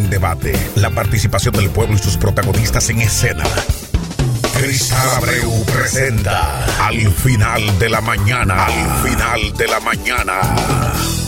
en debate, la participación del pueblo y sus protagonistas en escena. Cristal Abreu presenta al final de la mañana, al final de la mañana.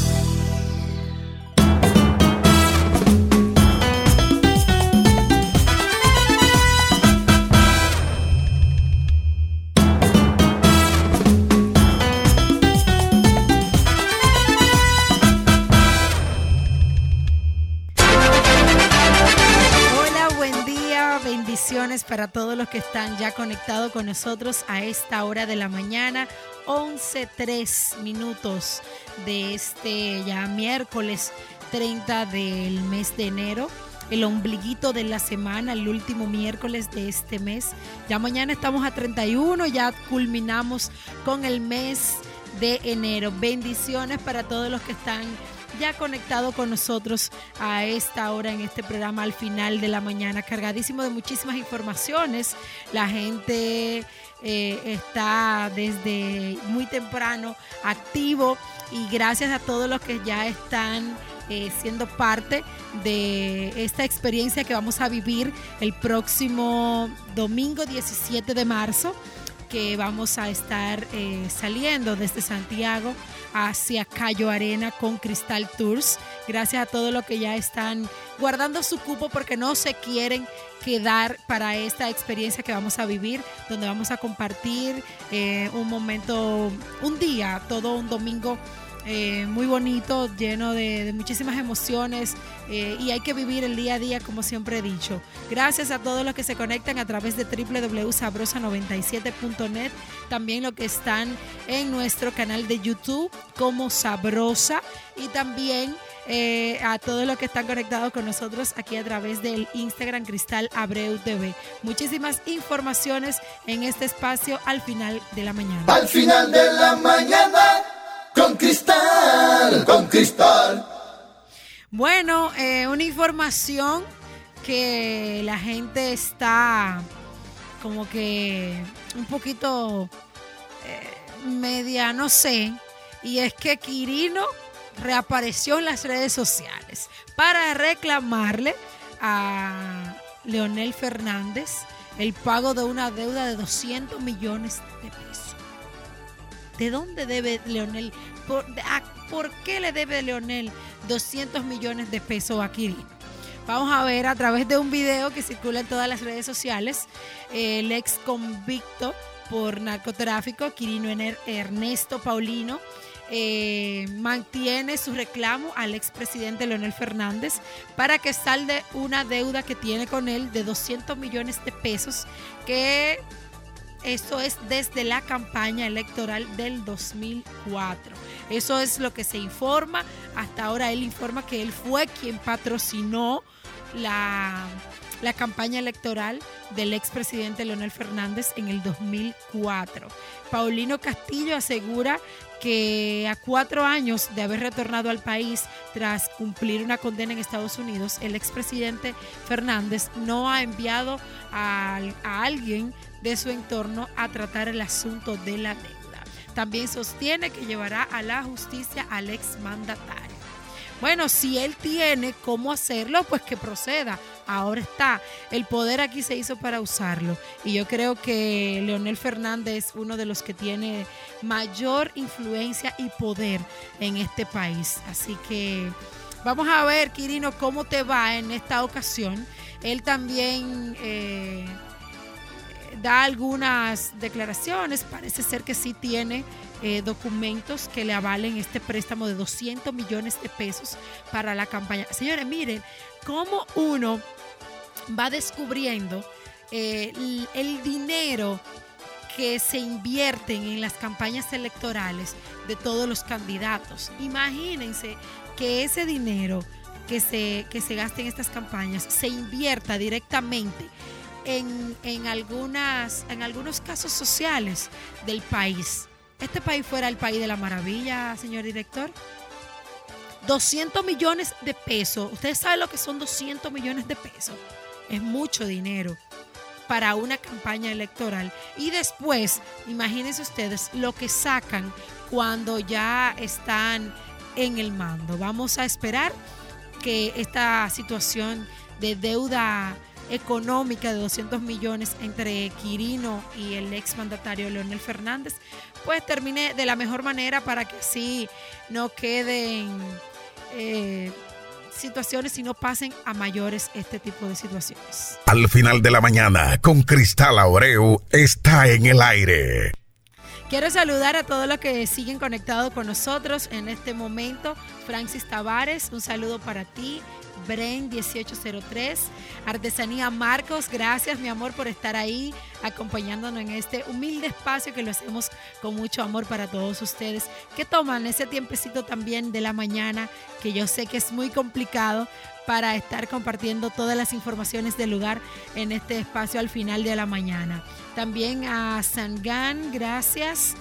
Para todos los que están ya conectados con nosotros a esta hora de la mañana, 11.3 minutos de este ya miércoles 30 del mes de enero el ombliguito de la semana, el último miércoles de este mes. Ya mañana estamos a 31, ya culminamos con el mes de enero. Bendiciones para todos los que están ya conectado con nosotros a esta hora en este programa al final de la mañana, cargadísimo de muchísimas informaciones. La gente eh, está desde muy temprano activo y gracias a todos los que ya están eh, siendo parte de esta experiencia que vamos a vivir el próximo domingo 17 de marzo que vamos a estar eh, saliendo desde Santiago hacia Cayo Arena con Cristal Tours. Gracias a todos los que ya están guardando su cupo porque no se quieren quedar para esta experiencia que vamos a vivir, donde vamos a compartir eh, un momento, un día, todo un domingo eh, muy bonito, lleno de, muchísimas emociones eh, y hay que vivir el día a día como siempre he dicho. Gracias a todos los que se conectan a través de www.sabrosa97.net, también los que están en nuestro canal de YouTube como Sabrosa y también eh, a todos los que están conectados con nosotros aquí a través del Instagram Cristal Abreu TV. Muchísimas informaciones en este espacio al final de la mañana. Al final de la mañana con cristal, con cristal. Bueno, eh, una información que la gente está como que un poquito eh, media, no sé, y es que Quirino reapareció en las redes sociales para reclamarle a Leonel Fernández el pago de una deuda de 200 millones de pesos. ¿De dónde debe Leonel? ¿Por, qué le debe Leonel 200 millones de pesos a Quirino? Vamos a ver a través de un video que circula en todas las redes sociales el ex convicto por narcotráfico, Quirino Ernesto Paulino, eh, mantiene su reclamo al expresidente Leonel Fernández para que salde una deuda que tiene con él de 200 millones de pesos que esto es desde la campaña electoral del 2004. Eso es lo que se informa. Hasta ahora él informa que él fue quien patrocinó la, la campaña electoral del expresidente Leonel Fernández en el 2004. Paulino Castillo asegura que a cuatro años de haber retornado al país tras cumplir una condena en Estados Unidos, el expresidente Fernández no ha enviado a, alguien de su entorno a tratar el asunto de la deuda. También sostiene que llevará a la justicia al exmandatario. Bueno, si él tiene cómo hacerlo, pues que proceda. Ahora está. El poder aquí se hizo para usarlo. Y yo creo que Leonel Fernández es uno de los que tiene mayor influencia y poder en este país. Así que vamos a ver, Quirino, cómo te va en esta ocasión. Él también... Eh, da algunas declaraciones, parece ser que sí tiene eh, documentos que le avalen este préstamo de 200 millones de pesos para la campaña. Señores, miren cómo uno va descubriendo eh, el, dinero que se invierten en las campañas electorales de todos los candidatos. Imagínense que ese dinero que se, que se gaste en estas campañas se invierta directamente en, algunas, en algunos casos sociales del país. Este país fuera el país de la maravilla, señor director. 200 millones de pesos. Ustedes saben lo que son 200 millones de pesos. Es mucho dinero para una campaña electoral. Y después, imagínense ustedes lo que sacan cuando ya están en el mando. Vamos a esperar que esta situación de deuda económica de 200 millones entre Quirino y el ex mandatario Leonel Fernández, pues termine de la mejor manera para que así no queden eh, situaciones y no pasen a mayores este tipo de situaciones. Al final de la mañana, con Cristal Abreu, está en el aire. Quiero saludar a todos los que siguen conectados con nosotros en este momento. Francis Tavares, un saludo para ti. Bren 1803, Artesanía Marcos, gracias mi amor por estar ahí acompañándonos en este humilde espacio que lo hacemos con mucho amor para todos ustedes que toman ese tiempecito también de la mañana que yo sé que es muy complicado para estar compartiendo todas las informaciones del lugar en este espacio al final de la mañana. También a Sangan, gracias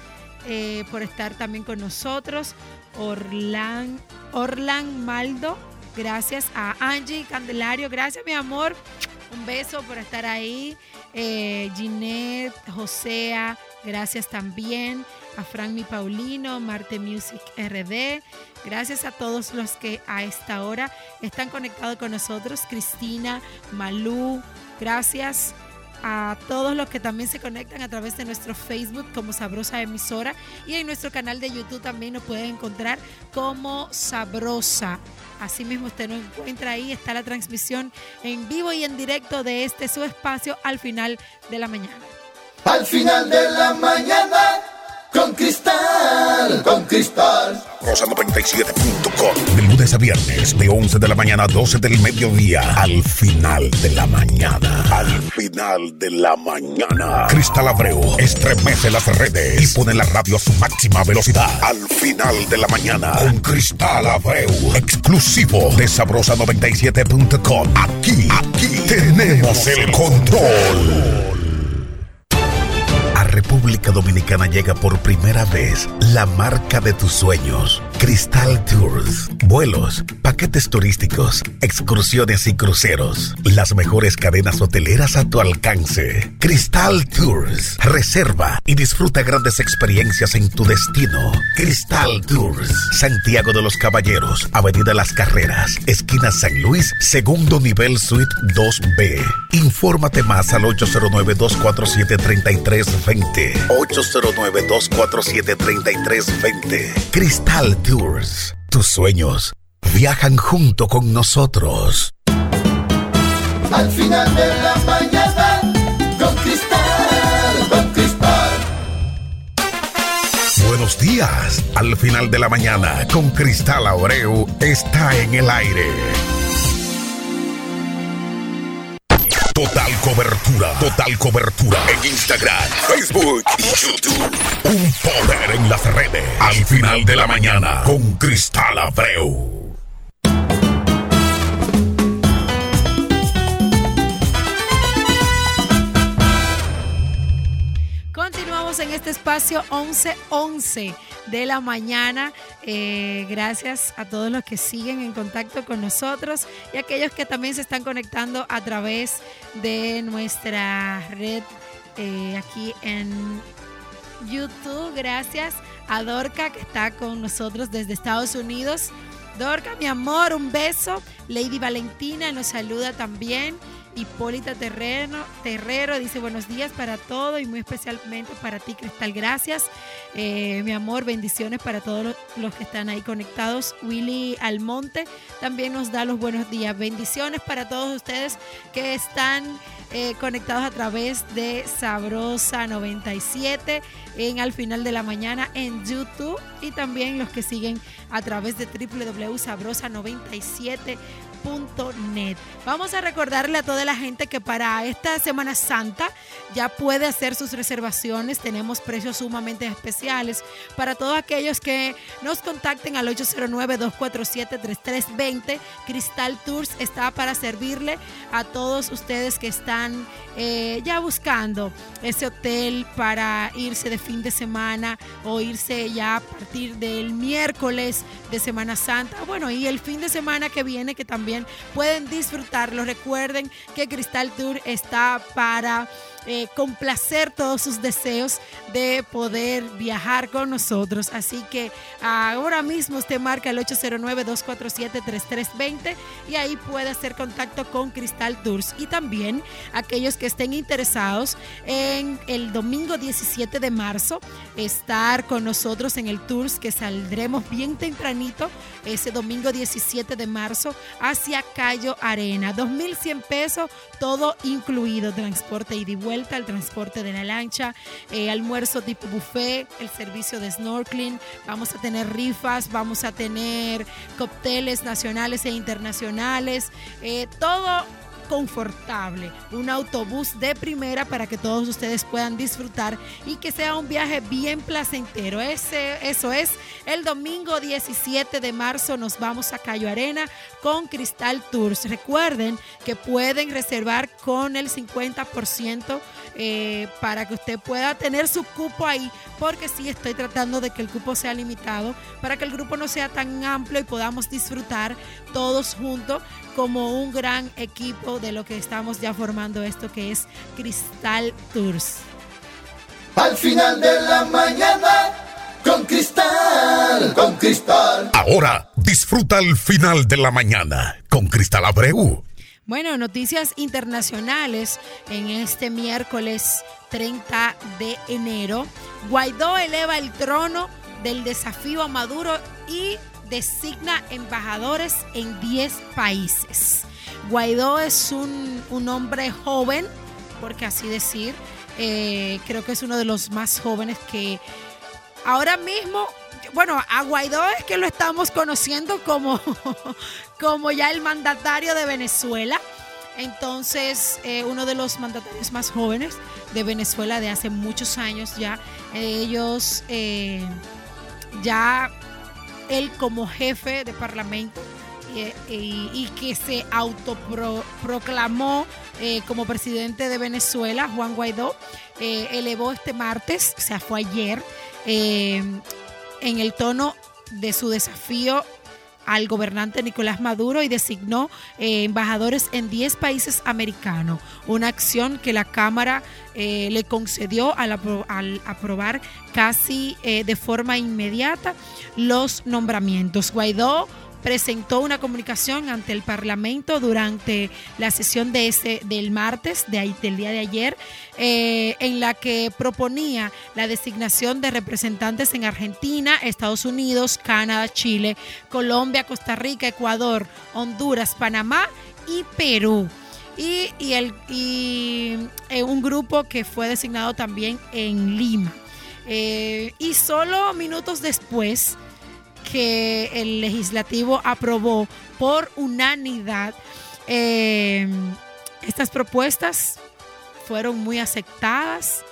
eh, por estar también con nosotros. Orlan, Orlan Maldo, Gracias a Angie Candelario. Gracias, mi amor. Un beso por estar ahí. Eh, Ginette, Josea, gracias también. A Frank Mi Paulino, Marte Music RD. Gracias a todos los que a esta hora están conectados con nosotros. Cristina, Malú, gracias a todos los que también se conectan a través de nuestro Facebook como Sabrosa Emisora y en nuestro canal de YouTube también nos pueden encontrar como Sabrosa. Asimismo, usted nos encuentra ahí, está la transmisión en vivo y en directo de este su espacio al final de la mañana. Al final de la mañana con Cristal, con Cristal. Rosa97.com. De lunes a viernes, de 11 de la mañana a 12 del mediodía. Al final de la mañana. Al final de la mañana. Cristal Abreu estremece las redes y pone la radio a su máxima velocidad. Al final de la mañana. Con Cristal Abreu. Exclusivo de Sabrosa97.com. Aquí, aquí tenemos el control. República Dominicana llega por primera vez la marca de tus sueños, Cristal Tours. Vuelos, paquetes turísticos, excursiones y cruceros. Las mejores cadenas hoteleras a tu alcance. Cristal Tours. Reserva y disfruta grandes experiencias en tu destino. Cristal Tours. Santiago de los Caballeros, Avenida Las Carreras, esquina San Luis, segundo nivel suite 2B. Infórmate más al 809 247 3320 809-247-3320. Cristal Tours. Tus sueños viajan junto con nosotros. Al final de la mañana, con Cristal, con Cristal. Buenos días. Al final de la mañana, con Cristal Abreu, está en el aire. Total cobertura, total cobertura en Instagram, Facebook y YouTube. Un poder en las redes. Al final de la mañana con Cristal Abreu. En este espacio 11:11 de la mañana. Eh, gracias a todos los que siguen en contacto con nosotros y aquellos que también se están conectando a través de nuestra red eh, aquí en YouTube. Gracias a Dorca que está con nosotros desde Estados Unidos. Dorca, mi amor, un beso. Lady Valentina nos saluda también. Hipólita Terreno, Terrero dice buenos días para todo y muy especialmente para ti, Cristal. Gracias, eh, mi amor. Bendiciones para todos los, que están ahí conectados. Willy Almonte también nos da los buenos días. Bendiciones para todos ustedes que están eh, conectados a través de Sabrosa 97 en al final de la mañana en YouTube y también los que siguen a través de www.sabrosa97 net. Vamos a recordarle a toda la gente que para esta Semana Santa ya puede hacer sus reservaciones. Tenemos precios sumamente especiales para todos aquellos que nos contacten al 809-247-3320. Cristal Tours está para servirle a todos ustedes que están eh, ya buscando ese hotel para irse de fin de semana o irse ya a partir del miércoles de Semana Santa. Bueno, y el fin de semana que viene que también pueden disfrutarlo. Recuerden que Cristal Tour está para eh, complacer todos sus deseos de poder viajar con nosotros. Así que ahora mismo usted marca el 809-247-3320 y ahí puede hacer contacto con Cristal Tours. Y también aquellos que estén interesados en el domingo 17 de marzo estar con nosotros en el Tours que saldremos bien tempranito ese domingo 17 de marzo hacia Cayo Arena. 2.100 pesos, todo incluido, transporte y vuelta el transporte de la lancha, eh, almuerzo tipo buffet, el servicio de snorkeling, vamos a tener rifas, vamos a tener cócteles nacionales e internacionales, eh, todo confortable, un autobús de primera para que todos ustedes puedan disfrutar y que sea un viaje bien placentero. Ese, eso es, el domingo 17 de marzo nos vamos a Cayo Arena con Cristal Tours. Recuerden que pueden reservar con el 50% eh, para que usted pueda tener su cupo ahí, porque sí estoy tratando de que el cupo sea limitado, para que el grupo no sea tan amplio y podamos disfrutar todos juntos como un gran equipo de lo que estamos ya formando esto que es Cristal Tours. Al final de la mañana, con Cristal, con Cristal. Ahora disfruta el final de la mañana con Cristal Abreu. Bueno, noticias internacionales en este miércoles 30 de enero. Guaidó eleva el trono del desafío a Maduro y designa embajadores en 10 países. Guaidó es un, hombre joven, porque así decir, eh, creo que es uno de los más jóvenes que ahora mismo, bueno, a Guaidó es que lo estamos conociendo como, como ya el mandatario de Venezuela. Entonces, eh, uno de los mandatarios más jóvenes de Venezuela de hace muchos años ya, ellos eh, ya él como jefe de parlamento y, que se autoproclamó eh, como presidente de Venezuela, Juan Guaidó, eh, elevó este martes, o sea, fue ayer, eh, en el tono de su desafío al gobernante Nicolás Maduro y designó embajadores en 10 países americanos, una acción que la Cámara le concedió al, al aprobar casi de forma inmediata los nombramientos. Guaidó presentó una comunicación ante el Parlamento durante la sesión de ese, del martes, de ahí, del día de ayer, eh, en la que proponía la designación de representantes en Argentina, Estados Unidos, Canadá, Chile, Colombia, Costa Rica, Ecuador, Honduras, Panamá y Perú. Y, el, y eh, un grupo que fue designado también en Lima. Eh, y solo minutos después, que el legislativo aprobó por unanimidad. Eh, estas propuestas fueron muy aceptadas.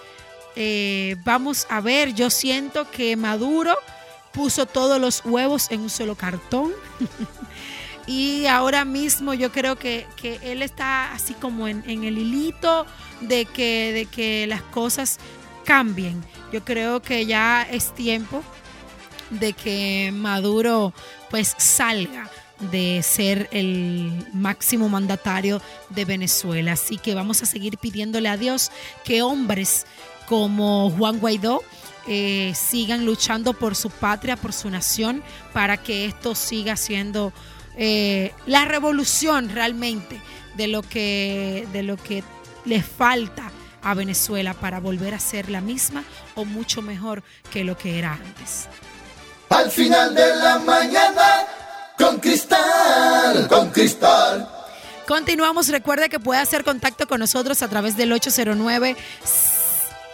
Eh, vamos a ver, yo siento que Maduro puso todos los huevos en un solo cartón. y ahora mismo yo creo que, él está así como en, en, el hilito de que, de que las cosas cambien. Yo creo que ya es tiempo de que Maduro pues salga de ser el máximo mandatario de Venezuela. Así que vamos a seguir pidiéndole a Dios que hombres como Juan Guaidó eh, sigan luchando por su patria, por su nación, para que esto siga siendo eh, la revolución realmente de lo que, de lo que le falta a Venezuela para volver a ser la misma o mucho mejor que lo que era antes al final de la mañana con Cristal, con Cristal. Continuamos, recuerde que puede hacer contacto con nosotros a través del 809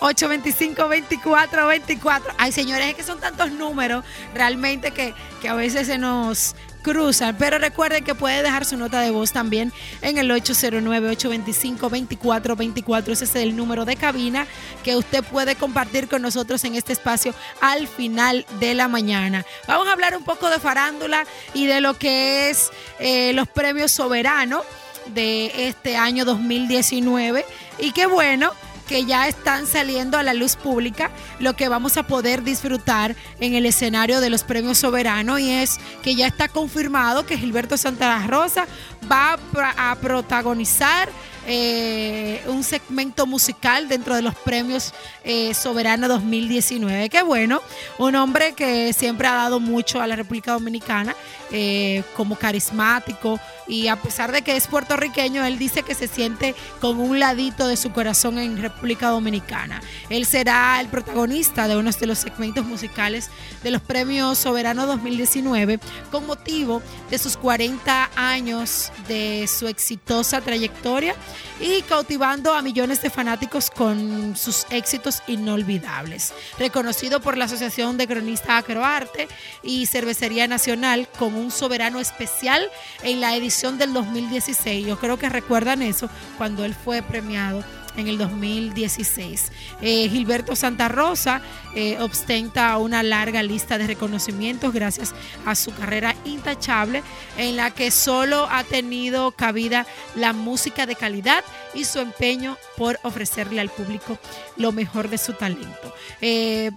825-2424. Ay, señores, es que son tantos números realmente que, que a veces se nos cruzan. Pero recuerden que puede dejar su nota de voz también en el 809-825-2424. Ese es el número de cabina que usted puede compartir con nosotros en este espacio al final de la mañana. Vamos a hablar un poco de farándula y de lo que es eh, los premios soberanos de este año 2019. Y qué bueno que ya están saliendo a la luz pública, lo que vamos a poder disfrutar en el escenario de los premios soberanos y es que ya está confirmado que Gilberto Santa Rosa va a protagonizar eh, un segmento musical dentro de los premios eh, Soberano 2019. Qué bueno, un hombre que siempre ha dado mucho a la República Dominicana eh, como carismático y a pesar de que es puertorriqueño, él dice que se siente con un ladito de su corazón en República Dominicana. Él será el protagonista de uno de los segmentos musicales de los premios Soberano 2019 con motivo de sus 40 años de su exitosa trayectoria y cautivando a millones de fanáticos con sus éxitos inolvidables. Reconocido por la Asociación de Cronistas Acroarte y Cervecería Nacional como un soberano especial en la edición del 2016. Yo creo que recuerdan eso cuando él fue premiado en el 2016. Eh, Gilberto Santa Rosa eh, ostenta una larga lista de reconocimientos gracias a su carrera intachable en la que solo ha tenido cabida la música de calidad y su empeño por ofrecerle al público lo mejor de su talento. Eh,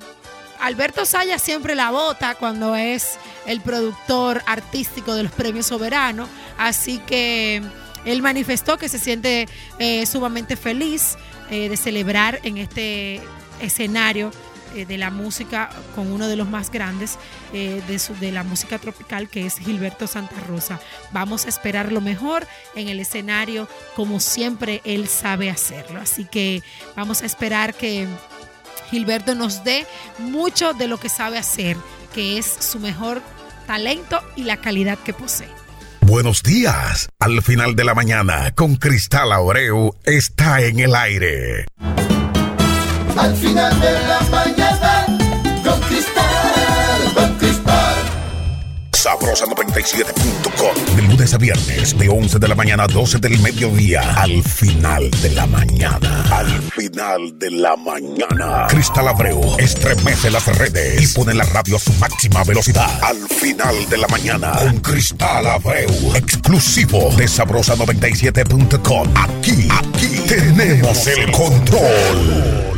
Alberto Saya siempre la vota cuando es el productor artístico de los premios soberanos, así que él manifestó que se siente eh, sumamente feliz eh, de celebrar en este escenario eh, de la música con uno de los más grandes de, de, la música tropical que es Gilberto Santa Rosa. Vamos a esperar lo mejor en el escenario como siempre él sabe hacerlo. Así que vamos a esperar que Gilberto nos dé mucho de lo que sabe hacer, que es su mejor talento y la calidad que posee. Buenos días. Al final de la mañana, con Cristal Aureu, está en el aire. Al final de Sabrosa97.com. De lunes a viernes, de 11 de la mañana a 12 del mediodía. Al final de la mañana. Al final de la mañana. Cristal Abreu estremece las redes y pone la radio a su máxima velocidad. Al final de la mañana. Con Cristal Abreu. Exclusivo de Sabrosa97.com. Aquí, aquí tenemos el control.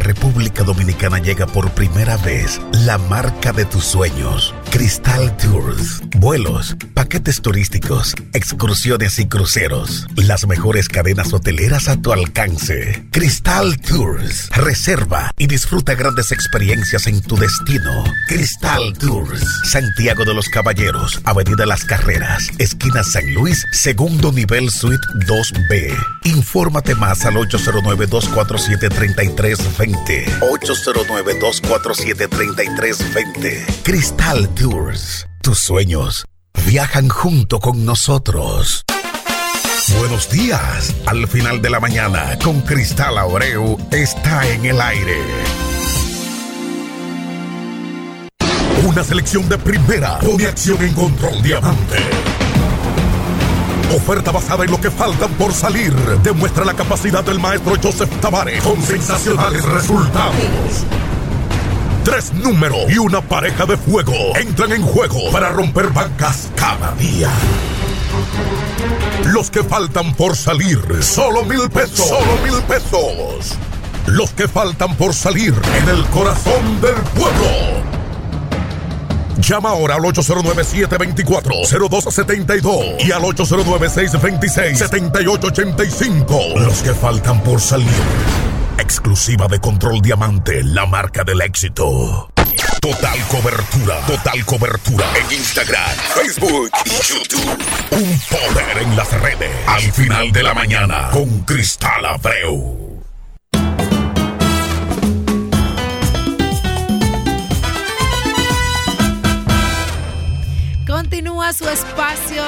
República Dominicana llega por primera vez la marca de tus sueños, Cristal Tours. Vuelos, paquetes turísticos, excursiones y cruceros. Las mejores cadenas hoteleras a tu alcance. Cristal Tours. Reserva y disfruta grandes experiencias en tu destino. Cristal Tours. Santiago de los Caballeros, Avenida Las Carreras, esquina San Luis, segundo nivel suite 2B. Infórmate más al 809 247 3320 809-247-3320. Cristal Tours. Tus sueños viajan junto con nosotros. Buenos días. Al final de la mañana, con Cristal Aureu, está en el aire. Una selección de primera con acción en control diamante Oferta basada en lo que faltan por salir. Demuestra la capacidad del maestro Joseph Tavares con sensacionales resultados. Tres números y una pareja de fuego entran en juego para romper bancas cada día. Los que faltan por salir, solo mil pesos. Solo mil pesos. Los que faltan por salir en el corazón del pueblo. Llama ahora al 809-724-0272 y al 809-626-7885. Los que faltan por salir. Exclusiva de Control Diamante, la marca del éxito. Total cobertura, total cobertura en Instagram, Facebook y YouTube. Un poder en las redes. Al final de la mañana con Cristal Abreu. Continúa su espacio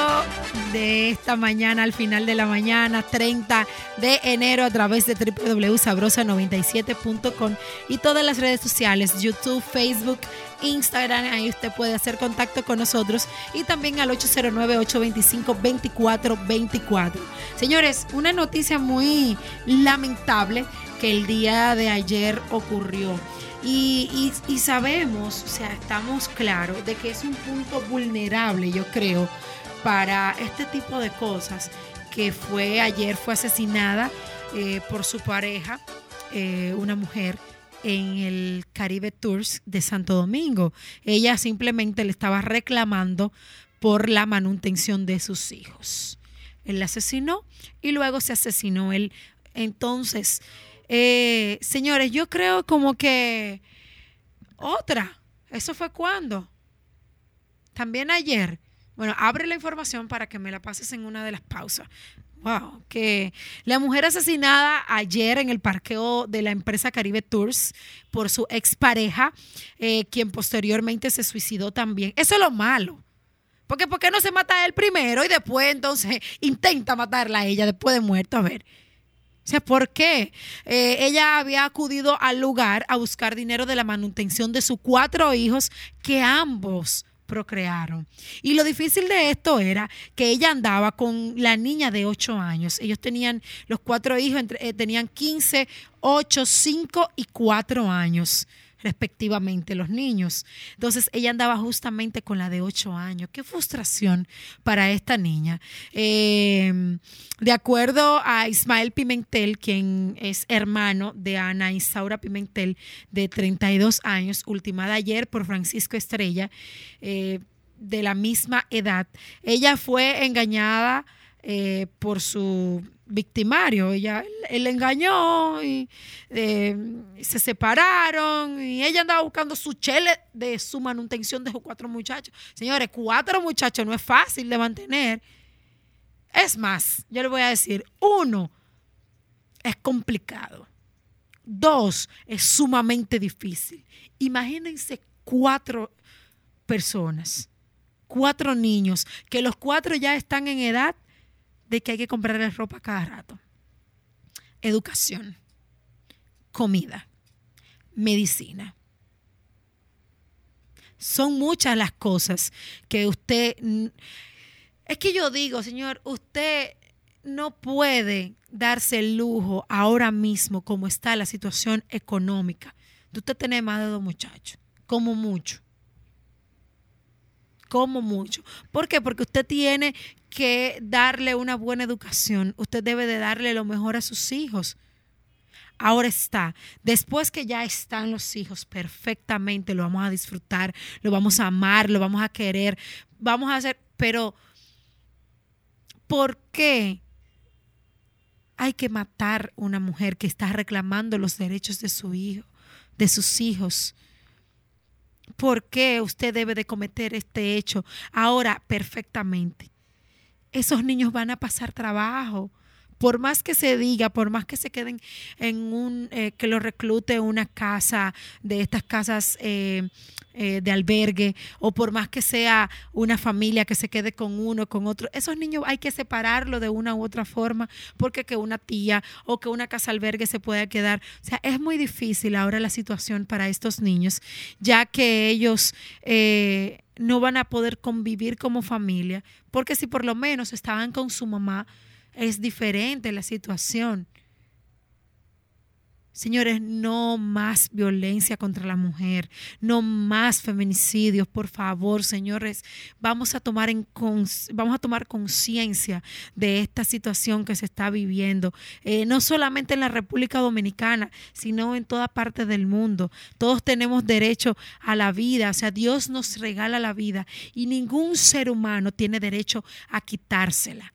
de esta mañana al final de la mañana, 30 de enero, a través de www.sabrosa97.com y todas las redes sociales, YouTube, Facebook, Instagram. Ahí usted puede hacer contacto con nosotros y también al 809-825-2424. Señores, una noticia muy lamentable que el día de ayer ocurrió. Y, sabemos, o sea, estamos claros de que es un punto vulnerable, yo creo, para este tipo de cosas, que fue ayer, fue asesinada eh, por su pareja, eh, una mujer en el Caribe Tours de Santo Domingo. Ella simplemente le estaba reclamando por la manutención de sus hijos. Él la asesinó y luego se asesinó él. Entonces, eh, señores, yo creo como que otra. ¿Eso fue cuando? También ayer. Bueno, abre la información para que me la pases en una de las pausas. Wow, que la mujer asesinada ayer en el parqueo de la empresa Caribe Tours por su expareja, eh, quien posteriormente se suicidó también. Eso es lo malo. Porque ¿por qué no se mata a él primero y después entonces intenta matarla a ella después de muerto? A ver. O sea, ¿por qué? Eh, ella había acudido al lugar a buscar dinero de la manutención de sus cuatro hijos que ambos procrearon. Y lo difícil de esto era que ella andaba con la niña de 8 años. Ellos tenían, los cuatro hijos entre, eh, tenían 15, 8, 5 y 4 años respectivamente los niños. Entonces ella andaba justamente con la de 8 años. Qué frustración para esta niña. Em, de acuerdo a Ismael Pimentel, quien es hermano de Ana Isaura Pimentel, de 32 años, ultimada ayer por Francisco Estrella, eh, de la misma edad, ella fue engañada eh, por su victimario. Ella, él, engañó y eh, se separaron y ella andaba buscando su chele de su manutención de sus cuatro muchachos. Señores, cuatro muchachos no es fácil de mantener. Es más, yo le voy a decir, uno, es complicado. Dos, es sumamente difícil. Imagínense cuatro personas, cuatro niños, que los cuatro ya están en edad de que hay que comprarle ropa cada rato. Educación, comida, medicina. Son muchas las cosas que usted... Es que yo digo, señor, usted no puede darse el lujo ahora mismo como está la situación económica usted tener más de dos muchachos, como mucho como mucho. ¿Por qué? Porque usted tiene que darle una buena educación. Usted debe de darle lo mejor a sus hijos. Ahora está, después que ya están los hijos perfectamente, lo vamos a disfrutar, lo vamos a amar, lo vamos a querer, vamos a hacer, pero ¿por qué hay que matar una mujer que está reclamando los derechos de su hijo, de sus hijos? por qué usted debe de cometer este hecho ahora perfectamente. Esos niños van a pasar trabajo. Por más que se diga, por más que se queden en un, eh, que lo reclute una casa de estas casas eh, eh, de albergue o por más que sea una familia que se quede con uno, con otro, esos niños hay que separarlo de una u otra forma porque que una tía o que una casa albergue se pueda quedar. O sea, es muy difícil ahora la situación para estos niños, ya que ellos... No van a poder convivir como familia, porque si por lo menos estaban con su mamá, es diferente la situación. Señores, no más violencia contra la mujer, no más feminicidios, por favor, señores. Vamos a tomar en vamos a tomar conciencia de esta situación que se está viviendo, eh, no solamente en la República Dominicana, sino en toda parte del mundo. Todos tenemos derecho a la vida, o sea, Dios nos regala la vida y ningún ser humano tiene derecho a quitársela.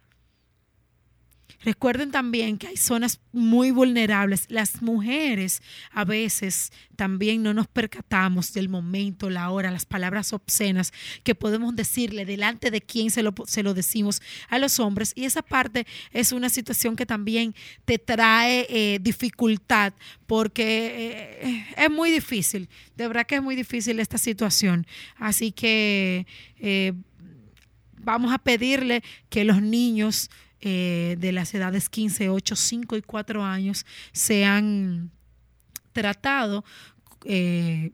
Recuerden también que hay zonas muy vulnerables. Las mujeres a veces también no nos percatamos del momento, la hora, las palabras obscenas que podemos decirle delante de quién se lo, se lo decimos a los hombres. Y esa parte es una situación que también te trae eh, dificultad porque eh, es muy difícil. De verdad que es muy difícil esta situación. Así que... Eh, vamos a pedirle que los niños eh, de las edades 15, 8, 5 y 4 años sean tratados eh,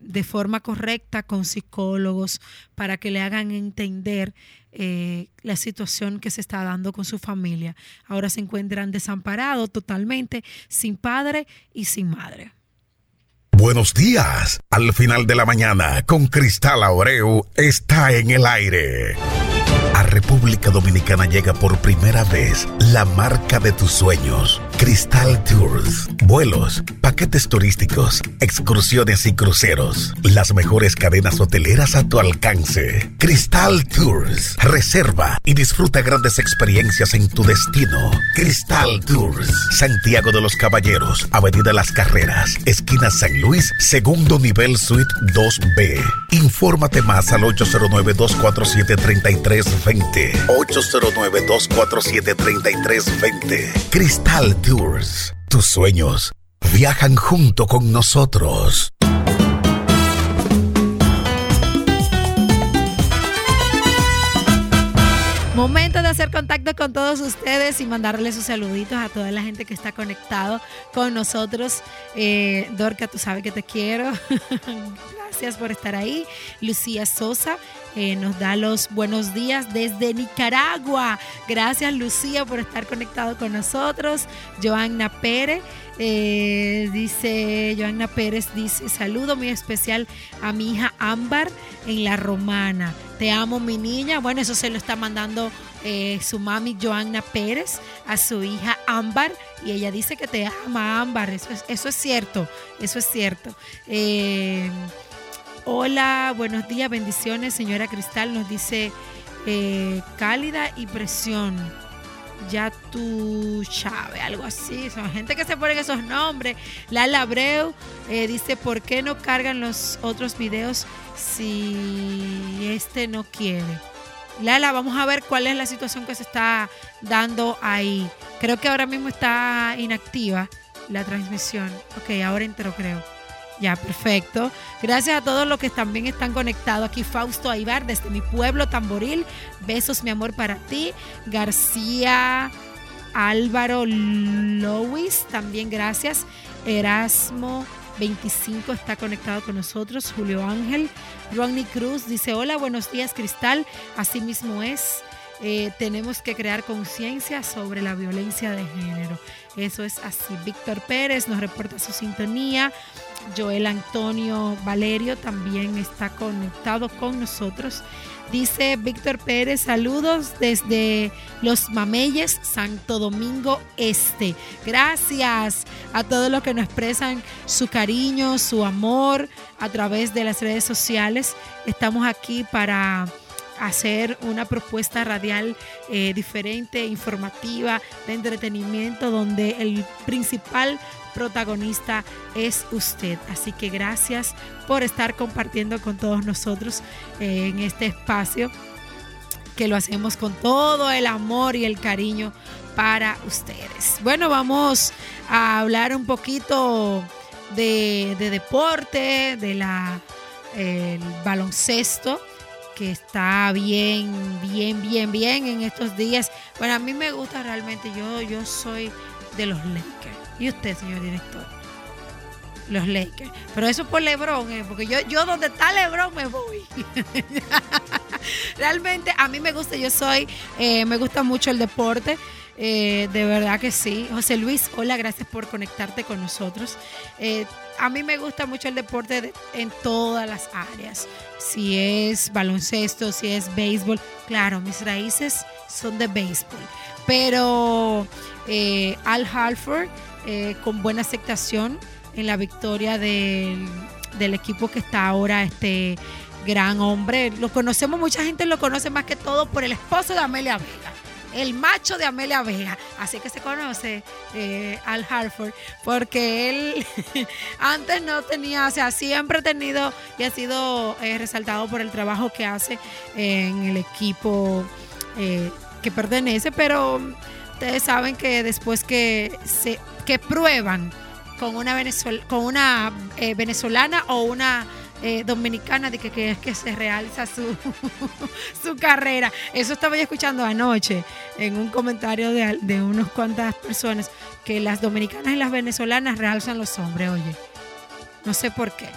de forma correcta con psicólogos para que le hagan entender eh, la situación que se está dando con su familia. Ahora se encuentran desamparados totalmente, sin padre y sin madre. Buenos días. Al final de la mañana, con Cristal Aureu, está en el aire. A República Dominicana llega por primera vez la marca de tus sueños Cristal Tours. Vuelos, paquetes turísticos, excursiones y cruceros. Las mejores cadenas hoteleras a tu alcance. Cristal Tours. Reserva y disfruta grandes experiencias en tu destino. Cristal Tours. Santiago de los Caballeros, Avenida Las Carreras, esquina San Luis, segundo nivel suite 2B. Infórmate más al 809-247-3320. 809-247-3320. Cristal Tours. Tus sueños viajan junto con nosotros. Momento de hacer contacto con todos ustedes y mandarles sus saluditos a toda la gente que está conectado con nosotros. Eh, Dorca, tú sabes que te quiero. Gracias por estar ahí. Lucía Sosa nos da los buenos días desde Nicaragua. Gracias Lucía por estar conectado con nosotros. Joanna Pérez. Eh, dice Joanna Pérez, dice saludo muy especial a mi hija Ámbar en La Romana. Te amo mi niña. Bueno, eso se lo está mandando eh, su mami Joanna Pérez a su hija Ámbar y ella dice que te ama Ámbar. Eso es, eso es cierto, eso es cierto. Eh, hola, buenos días, bendiciones, señora Cristal, nos dice cálida y presión ya tú Chávez, algo así. Son gente que se ponen esos nombres. Lala Abreu eh, dice, ¿por qué no cargan los otros videos si este no quiere? Lala, vamos a ver cuál es la situación que se está dando ahí. Creo que ahora mismo está inactiva la transmisión. Ok, ahora entro creo. Ya, perfecto. Gracias a todos los que también están conectados aquí. Fausto Aibar, desde mi pueblo, Tamboril. Besos, mi amor, para ti. García Álvaro Lois, también gracias. Erasmo 25 está conectado con nosotros. Julio Ángel. Ronnie Cruz dice: Hola, buenos días, Cristal. Así mismo es. Eh, tenemos que crear conciencia sobre la violencia de género. Eso es así. Víctor Pérez nos reporta su sintonía. Joel Antonio Valerio también está conectado con nosotros. Dice Víctor Pérez, saludos desde Los Mameyes, Santo Domingo Este. Gracias a todos los que nos expresan su cariño, su amor a través de las redes sociales. Estamos aquí para hacer una propuesta radial eh, diferente, informativa, de entretenimiento, donde el principal protagonista es usted. Así que gracias por estar compartiendo con todos nosotros eh, en este espacio que lo hacemos con todo el amor y el cariño para ustedes. Bueno, vamos a hablar un poquito de, deporte, de la el baloncesto que está bien, bien, bien, bien en estos días. Bueno, a mí me gusta realmente, yo, yo soy de los Lakers. ¿Y usted, señor director? Los Lakers. Pero eso por Lebron, ¿eh? porque yo, yo donde está Lebron me voy. Realmente a mí me gusta, yo soy, eh, me gusta mucho el deporte. Eh, de verdad que sí. José Luis, hola, gracias por conectarte con nosotros. A mí me gusta mucho el deporte en todas las áreas. Si es baloncesto, si es béisbol. Claro, mis raíces son de béisbol. Pero Al Halford eh, con buena aceptación en la victoria del, equipo que está ahora este gran hombre. Lo conocemos, mucha gente lo conoce más que todo por el esposo de Amelia Vega el macho de Amelia Vega. Así que se conoce eh, Al Harford, porque él antes no tenía, o sea, siempre ha tenido y ha sido eh, resaltado por el trabajo que hace en el equipo que pertenece, pero ustedes saben que después que se que prueban con una, con una eh, venezolana o una eh, dominicana de que, que, se realza su, su carrera. Eso estaba yo escuchando anoche en un comentario de, de unas cuantas personas, que las dominicanas y las venezolanas realzan los hombres, oye. No sé por qué.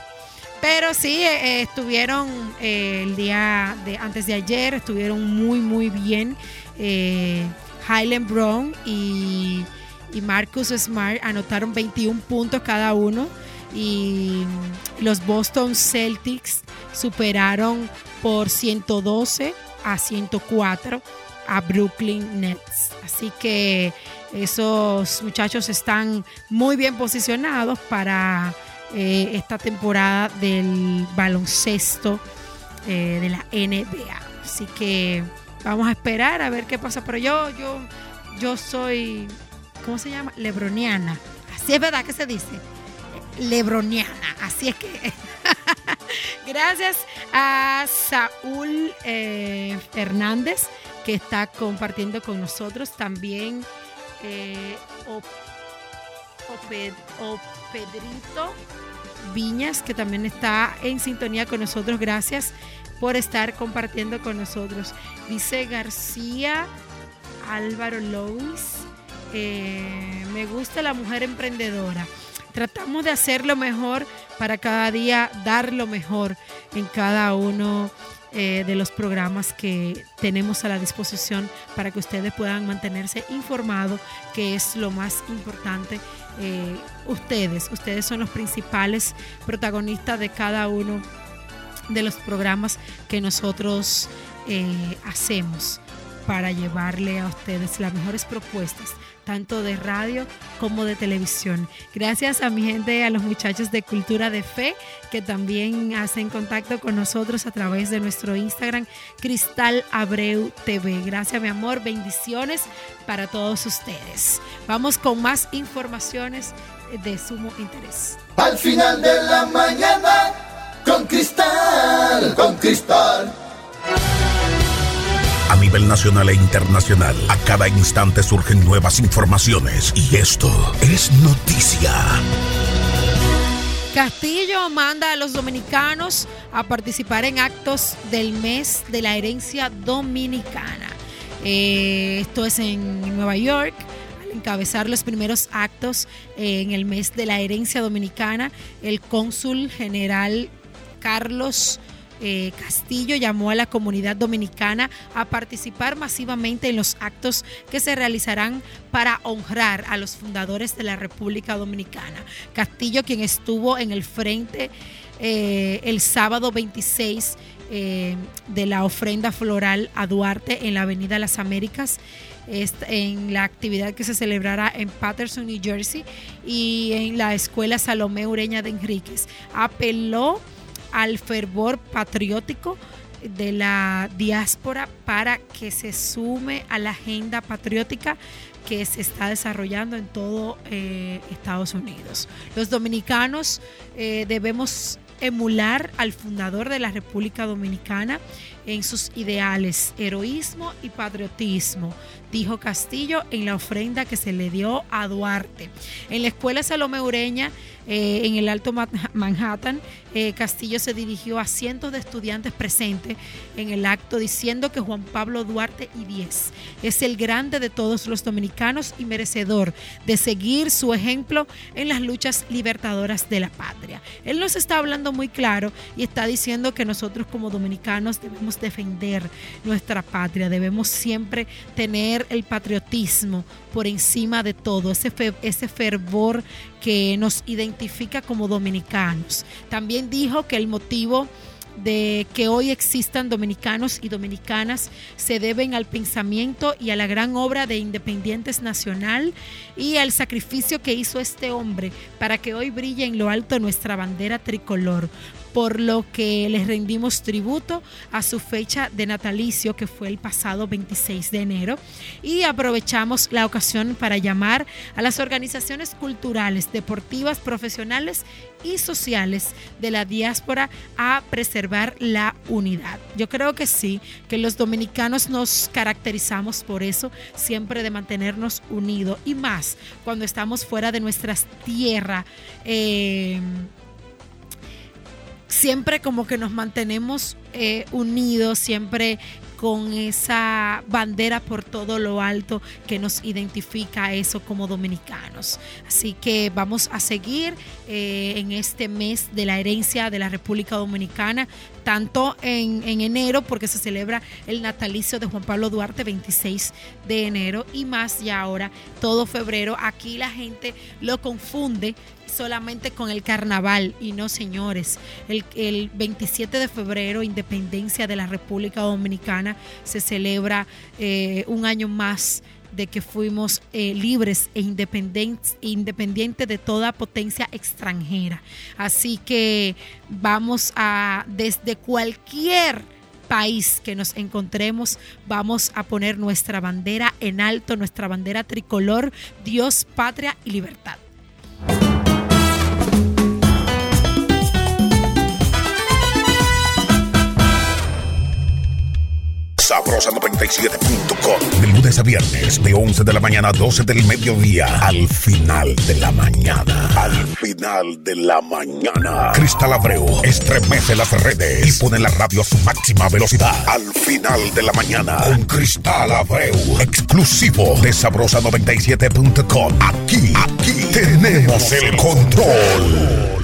Pero sí, eh, estuvieron el día de antes de ayer, estuvieron muy, muy bien. Highland Brown y, Marcus Smart anotaron 21 puntos cada uno y los Boston Celtics superaron por 112 a 104 a Brooklyn Nets. Así que esos muchachos están muy bien posicionados para eh, esta temporada del baloncesto eh, de la NBA. Así que vamos a esperar a ver qué pasa. Pero yo, yo, yo soy, ¿cómo se llama? Lebroniana. Así es verdad que se dice. Lebroniana. Así es que. Gracias a Saúl eh, Hernández que está compartiendo con nosotros. También eh, o, Pedrito Viñas, que también está en sintonía con nosotros. Gracias por estar compartiendo con nosotros. Dice García Álvaro Lois, eh, me gusta la mujer emprendedora. Tratamos de hacer lo mejor para cada día dar lo mejor en cada uno eh, de los programas que tenemos a la disposición para que ustedes puedan mantenerse informados, que es lo más importante. Eh, ustedes, ustedes son los principales protagonistas de cada uno de los programas que nosotros eh, hacemos para llevarle a ustedes las mejores propuestas tanto de radio como de televisión. Gracias a mi gente, a los muchachos de Cultura de Fe, que también hacen contacto con nosotros a través de nuestro Instagram, Cristal Abreu TV. Gracias, mi amor. Bendiciones para todos ustedes. Vamos con más informaciones de sumo interés. Al final de la mañana, con Cristal, con Cristal a nivel nacional e internacional. A cada instante surgen nuevas informaciones y esto es noticia. Castillo manda a los dominicanos a participar en actos del mes de la herencia dominicana. Eh, esto es en Nueva York al encabezar los primeros actos eh, en el mes de la herencia dominicana, el cónsul general Carlos eh, Castillo llamó a la comunidad dominicana a participar masivamente en los actos que se realizarán para honrar a los fundadores de la República Dominicana. Castillo, quien estuvo en el frente eh, el sábado 26 eh, de la ofrenda floral a Duarte en la Avenida Las Américas, en la actividad que se celebrará en Patterson, New Jersey, y en la Escuela Salomé Ureña de Enríquez. Apeló al fervor patriótico de la diáspora para que se sume a la agenda patriótica que se está desarrollando en todo eh, Estados Unidos. Los dominicanos eh, debemos emular al fundador de la República Dominicana en sus ideales, heroísmo y patriotismo, dijo Castillo en la ofrenda que se le dio a Duarte. En la escuela Salome Ureña, eh, en el Alto Manhattan, eh, Castillo se dirigió a cientos de estudiantes presentes en el acto diciendo que Juan Pablo Duarte y Diez es el grande de todos los dominicanos y merecedor de seguir su ejemplo en las luchas libertadoras de la patria. Él nos está hablando muy claro y está diciendo que nosotros como dominicanos debemos defender nuestra patria, debemos siempre tener el patriotismo por encima de todo, ese, ese fervor que nos identifica como dominicanos. También dijo que el motivo de que hoy existan dominicanos y dominicanas se deben al pensamiento y a la gran obra de Independientes Nacional y al sacrificio que hizo este hombre para que hoy brille en lo alto nuestra bandera tricolor por lo que les rendimos tributo a su fecha de natalicio, que fue el pasado 26 de enero, y aprovechamos la ocasión para llamar a las organizaciones culturales, deportivas, profesionales y sociales de la diáspora a preservar la unidad. Yo creo que sí, que los dominicanos nos caracterizamos por eso, siempre de mantenernos unidos y más cuando estamos fuera de nuestras tierras. Eh, siempre como que nos mantenemos eh, unidos, siempre con esa bandera por todo lo alto que nos identifica eso como dominicanos. Así que vamos a seguir eh, en este mes de la herencia de la República Dominicana tanto en, en, enero, porque se celebra el natalicio de Juan Pablo Duarte, 26 de enero, y más ya ahora, todo febrero. Aquí la gente lo confunde solamente con el carnaval y no, señores. El, el, 27 de febrero, independencia de la República Dominicana, se celebra eh, un año más de que fuimos eh, libres e independientes, independientes de toda potencia extranjera. Así que vamos a, desde cualquier país que nos encontremos, vamos a poner nuestra bandera en alto, nuestra bandera tricolor, Dios, patria y libertad. Sabrosa97.com. De lunes a viernes, de 11 de la mañana a 12 del mediodía. Al final de la mañana. Al final de la mañana. Cristal Abreu estremece las redes y pone la radio a su máxima velocidad. Al final de la mañana. Con Cristal Abreu. Exclusivo de Sabrosa97.com. Aquí, aquí tenemos el control.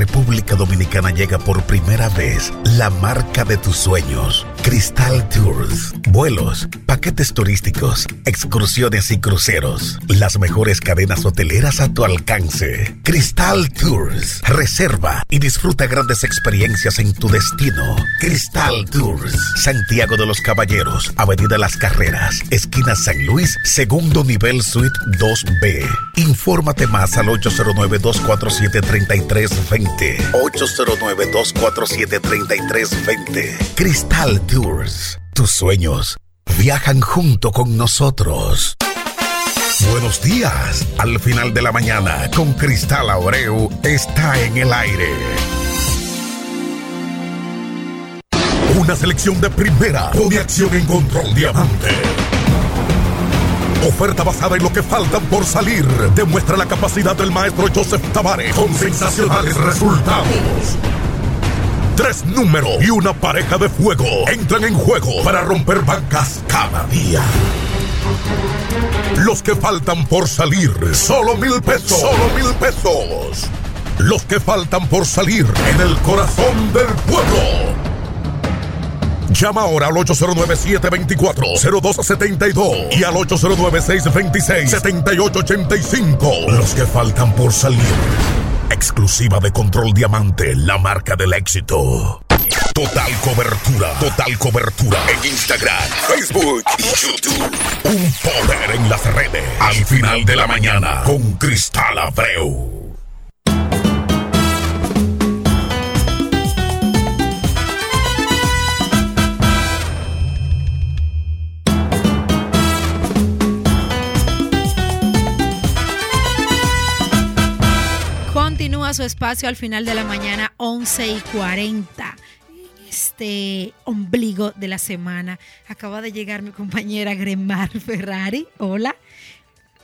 República Dominicana llega por primera vez la marca de tus sueños, Cristal Tours. Vuelos, paquetes turísticos, excursiones y cruceros. Las mejores cadenas hoteleras a tu alcance. Cristal Tours. Reserva y disfruta grandes experiencias en tu destino. Cristal Tours. Santiago de los Caballeros, Avenida Las Carreras, esquina San Luis, segundo nivel suite 2B. Infórmate más al 809 247 3320 809-247-3320. Cristal Tours. Tus sueños viajan junto con nosotros. Buenos días. Al final de la mañana, con Cristal Abreu, está en el aire. Una selección de primera pone acción en control diamante Oferta basada en lo que faltan por salir. Demuestra la capacidad del maestro Joseph Tavares con sensacionales resultados. Tres números y una pareja de fuego entran en juego para romper bancas cada día. Los que faltan por salir, solo mil pesos. Solo mil pesos. Los que faltan por salir en el corazón del pueblo. Llama ahora al 809-724-0272 y al 809-626-7885. Los que faltan por salir. Exclusiva de Control Diamante, la marca del éxito. Total cobertura, total cobertura en Instagram, Facebook y YouTube. Un poder en las redes. Al final de la mañana con Cristal Abreu. Su espacio al final de la mañana, 11 y 40. Este ombligo de la semana. Acaba de llegar mi compañera Gremar Ferrari. Hola.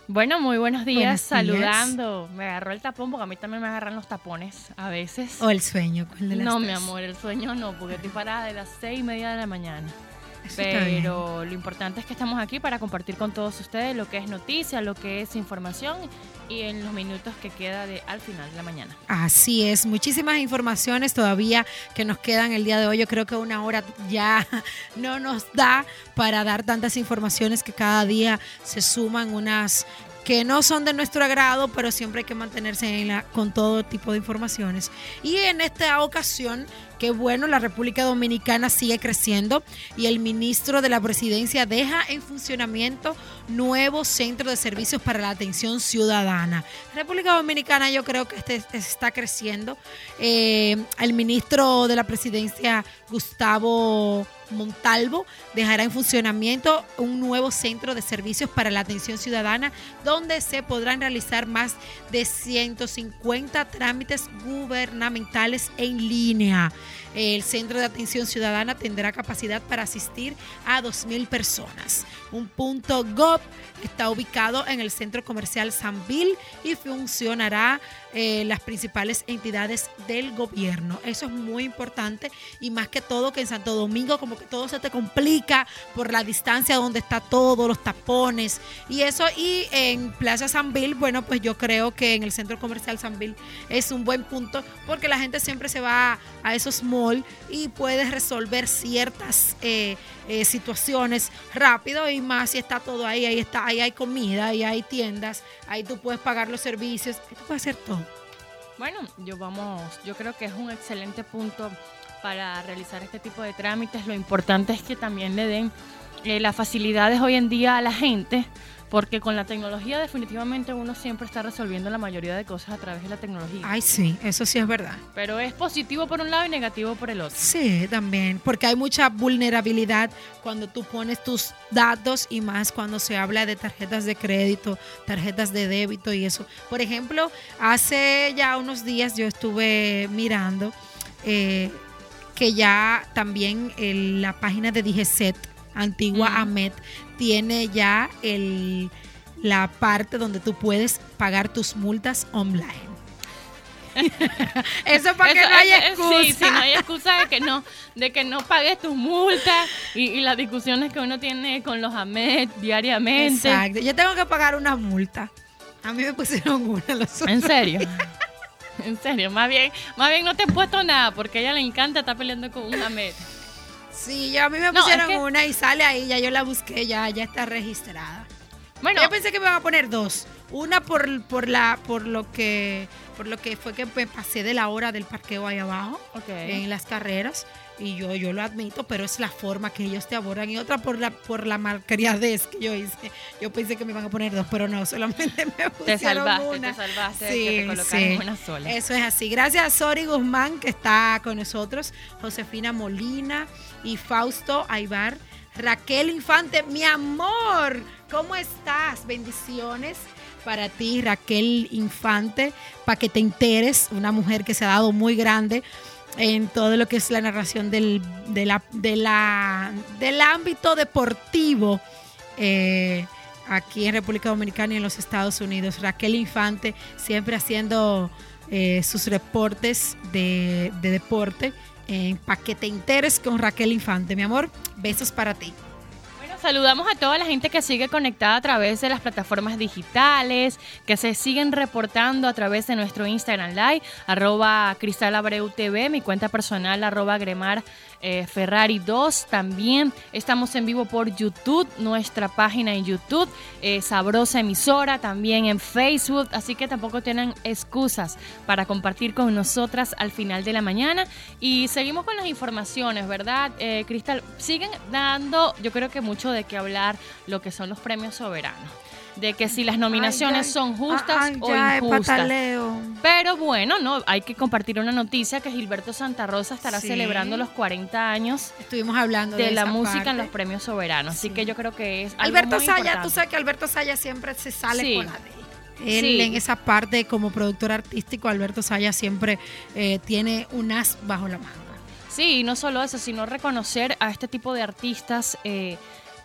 Bueno, muy buenos días, saludando. Me agarró el tapón porque a mí también me agarran los tapones a veces. O el sueño. no, mi amor, el sueño no, porque estoy parada de las seis y media de la mañana. Pero lo importante es que estamos aquí para compartir con todos ustedes lo que es noticia, lo que es información y en los minutos que queda de al final de la mañana. Así es, muchísimas informaciones todavía que nos quedan el día de hoy. Yo creo que una hora ya no nos da para dar tantas informaciones que cada día se suman unas que no son de nuestro agrado, pero siempre hay que mantenerse con todo tipo de informaciones. Y en esta ocasión Qué bueno, la República Dominicana sigue creciendo y el ministro de la Presidencia deja en funcionamiento nuevo centro de servicios para la atención ciudadana. República Dominicana yo creo que este, está creciendo. Eh, el ministro de la Presidencia, Gustavo Montalvo dejará en funcionamiento un nuevo centro de servicios para la atención ciudadana donde se podrán realizar más de 150 trámites gubernamentales en línea. El Centro de Atención Ciudadana tendrá capacidad para asistir a 2.000 personas. Un punto GOV está ubicado en el Centro Comercial Sanville y funcionará eh, las principales entidades del gobierno. Eso es muy importante y más que todo que en Santo Domingo como porque todo se te complica por la distancia donde está todo, los tapones y eso. Y en Plaza Sanville, bueno, pues yo creo que en el centro comercial Sanville es un buen punto porque la gente siempre se va a esos malls y puedes resolver ciertas eh, eh, situaciones rápido y más si está todo ahí, ahí está, ahí hay comida, ahí hay tiendas, ahí tú puedes pagar los servicios, ahí tú puedes hacer todo. Bueno, yo vamos, yo creo que es un excelente punto para realizar este tipo de trámites. Lo importante es que también le den eh, las facilidades hoy en día a la gente, porque con la tecnología definitivamente uno siempre está resolviendo la mayoría de cosas a través de la tecnología. Ay, sí, eso sí es verdad. Pero es positivo por un lado y negativo por el otro. Sí, también, porque hay mucha vulnerabilidad cuando tú pones tus datos y más cuando se habla de tarjetas de crédito, tarjetas de débito y eso. Por ejemplo, hace ya unos días yo estuve mirando eh, que ya también el- la página de DGCET, antigua Mm. AMET, tiene ya el, la parte donde tú puedes pagar tus multas online. Eso para que no haya excusa. Sí, sí, no hay excusa de que no, de que no pagues tus multas y, y las discusiones que uno tiene con los AMET diariamente. Exacto. Yo tengo que pagar una multa. A mí me pusieron una los otros En serio. En serio, más bien, más bien no te he puesto nada porque a ella le encanta estar peleando con un AMET. Sí, yo a mí me No, es pusieron que- una y sale ahí, ya yo la busqué, ya, ya está registrada. Bueno, Yo pensé que me iban a poner dos. Una por, por la, por lo que, por lo que fue que me pasé de la hora del parqueo ahí abajo, ok. en las carreras. Y yo, yo lo admito, pero es la forma que ellos te abordan. Y otra por la, por la malcriadez que yo hice. Yo pensé que me iban a poner dos, pero no, solamente me te pusieron salvaste, una. te salvaste Sí, que te sí. una sola. Eso es así. Gracias a Sori Guzmán que está con nosotros, Josefina Molina y Fausto Aibar. Raquel Infante, mi amor, ¿cómo estás? Bendiciones para ti, Raquel Infante, para que te enteres, una mujer que se ha dado muy grande en todo lo que es la narración del, del ámbito deportivo. eh, aquí en República Dominicana y en los Estados Unidos. Raquel Infante siempre haciendo eh, sus reportes de, de deporte. Para que te enteres con Raquel Infante, mi amor. Besos para ti. Bueno, saludamos a toda la gente que sigue conectada a través de las plataformas digitales, que se siguen reportando a través de nuestro Instagram Live, arroba Cristal Abreu TV, mi cuenta personal, arroba Gremar eh, Ferrari 2. También estamos en vivo por YouTube, nuestra página en YouTube, eh, Sabrosa Emisora, también en Facebook, así que tampoco tienen excusas para compartir con nosotras al final de la mañana. Y seguimos con las informaciones, ¿verdad, eh, Cristal? Siguen dando, yo creo que mucho de qué hablar lo que son los premios soberanos. De que si las nominaciones Ay, son justas ay, o ya, injustas. pataleo. Pero bueno, no, hay que compartir una noticia que Gilberto Santa Rosa estará Sí. celebrando los 40 años Estuvimos hablando de, de la música en los premios soberanos. Así Sí. que yo creo que es algo Alberto muy Saya, importante. tú sabes que Alberto Saya siempre se sale Sí. con la de él. Sí. en esa parte como productor artístico, Alberto Saya siempre eh, tiene un as bajo la manga. Sí, y no solo eso, sino reconocer a este tipo de artistas. eh,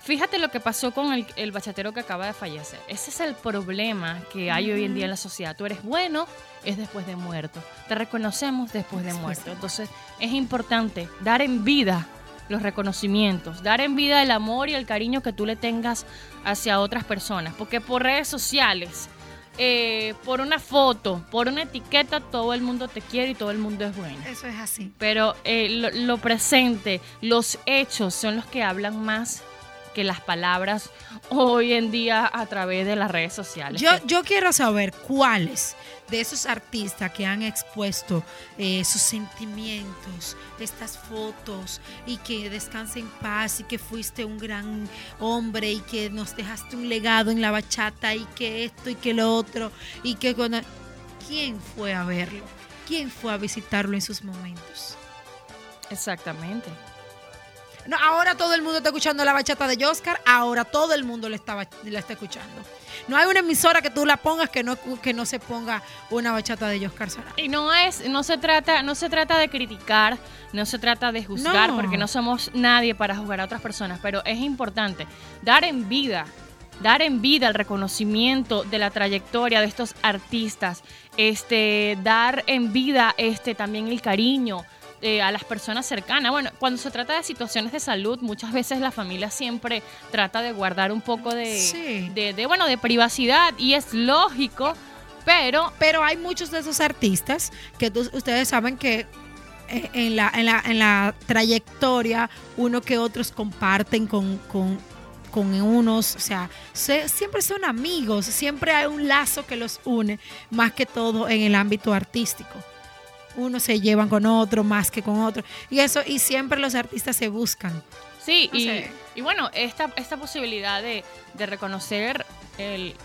fíjate lo que pasó con el, el bachatero que acaba de fallecer. Ese es el problema que hay hoy en día en la sociedad. Tú eres bueno, es después de muerto. Te reconocemos después de muerto. de Entonces, es importante dar en vida los reconocimientos, dar en vida el amor y el cariño que tú le tengas hacia otras personas. Porque por redes sociales, eh, por una foto, por una etiqueta, todo el mundo te quiere y todo el mundo es bueno. Eso es así. Pero eh, lo, lo presente, los hechos son los que hablan más que las palabras hoy en día a través de las redes sociales. Yo, yo quiero saber cuáles de esos artistas que han expuesto eh, sus sentimientos, estas fotos, y que descanse en paz, y que fuiste un gran hombre, y que nos dejaste un legado en la bachata, y que esto y que lo otro, y que con... ¿Quién fue a verlo? ¿Quién fue a visitarlo en sus momentos? Exactamente. No, ahora todo el mundo está escuchando la bachata de Oscar, ahora todo el mundo la está, la está escuchando. No hay una emisora que tú la pongas que no, que no se ponga una bachata de Oscar Sarabia. Y no es, no se trata, no se trata de criticar, no se trata de juzgar, No. porque no somos nadie para juzgar a otras personas, pero es importante dar en vida, dar en vida el reconocimiento de la trayectoria de estos artistas, este, dar en vida este también el cariño eh, a las personas cercanas. Bueno, cuando se trata de situaciones de salud, muchas veces la familia siempre trata de guardar un poco de, de, bueno, de privacidad y es lógico, pero... Pero hay muchos de esos artistas que ustedes saben que eh, en la, en la, en la trayectoria uno que otros comparten con, con con unos, o sea, siempre son amigos, siempre hay un lazo que los une, más que todo en el ámbito artístico. Unos se llevan con otro más que con otro. Y eso, y siempre los artistas se buscan. Sí, y, bueno, esta, esta posibilidad de, reconocer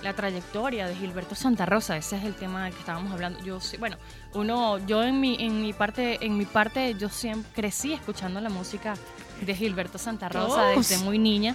la trayectoria de Gilberto Santa Rosa, ese es el tema del que estábamos hablando. Yo bueno, uno, yo en mi, en mi parte, en mi parte, yo siempre crecí escuchando la música de Gilberto Santa Rosa desde muy niña.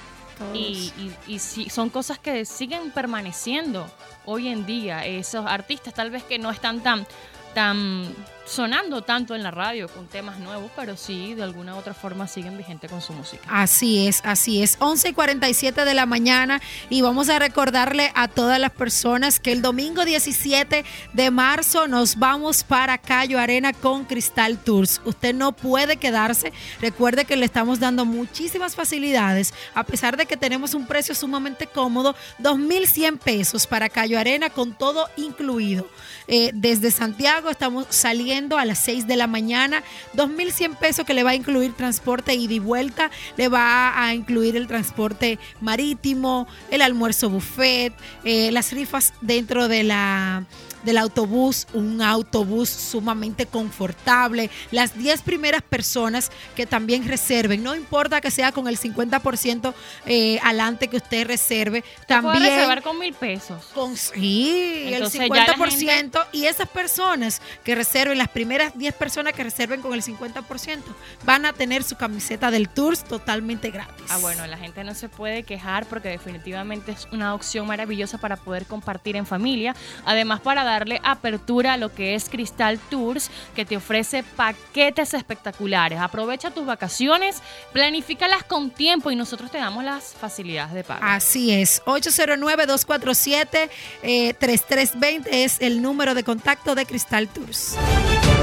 Y, y, son cosas que siguen permaneciendo hoy en día. Esos artistas tal vez que no están tan, tan sonando tanto en la radio con temas nuevos, pero sí, de alguna u otra forma siguen vigentes con su música. Así es, así es. 11 y 47 de la mañana y vamos a recordarle a todas las personas que el domingo 17 de marzo nos vamos para Cayo Arena con Cristal Tours. Usted no puede quedarse. Recuerde que le estamos dando muchísimas facilidades, a pesar de que tenemos un precio sumamente cómodo, 2.100 pesos para Cayo Arena con todo incluido. Eh, desde Santiago estamos saliendo a las 6 de la mañana. 2.100 pesos que le va a incluir transporte ida y vuelta. Le va a incluir el transporte marítimo, el almuerzo buffet, eh, las rifas dentro de la del autobús, un autobús sumamente confortable. Las 10 primeras personas que también reserven, no importa que sea con el 50% eh, adelante que usted reserve, también. Puede reservar con mil pesos. Con, sí, el 50%. Y esas personas que reserven, las primeras 10 personas que reserven con el 50%, van a tener su camiseta del Tours totalmente gratis. Ah, bueno, la gente no se puede quejar porque definitivamente es una opción maravillosa para poder compartir en familia. Además, para dar darle apertura a lo que es Cristal Tours, que te ofrece paquetes espectaculares. Aprovecha tus vacaciones, planifícalas con tiempo y nosotros te damos las facilidades de pago. Así es. 809-247-3320 eh, es el número de contacto de Cristal Tours.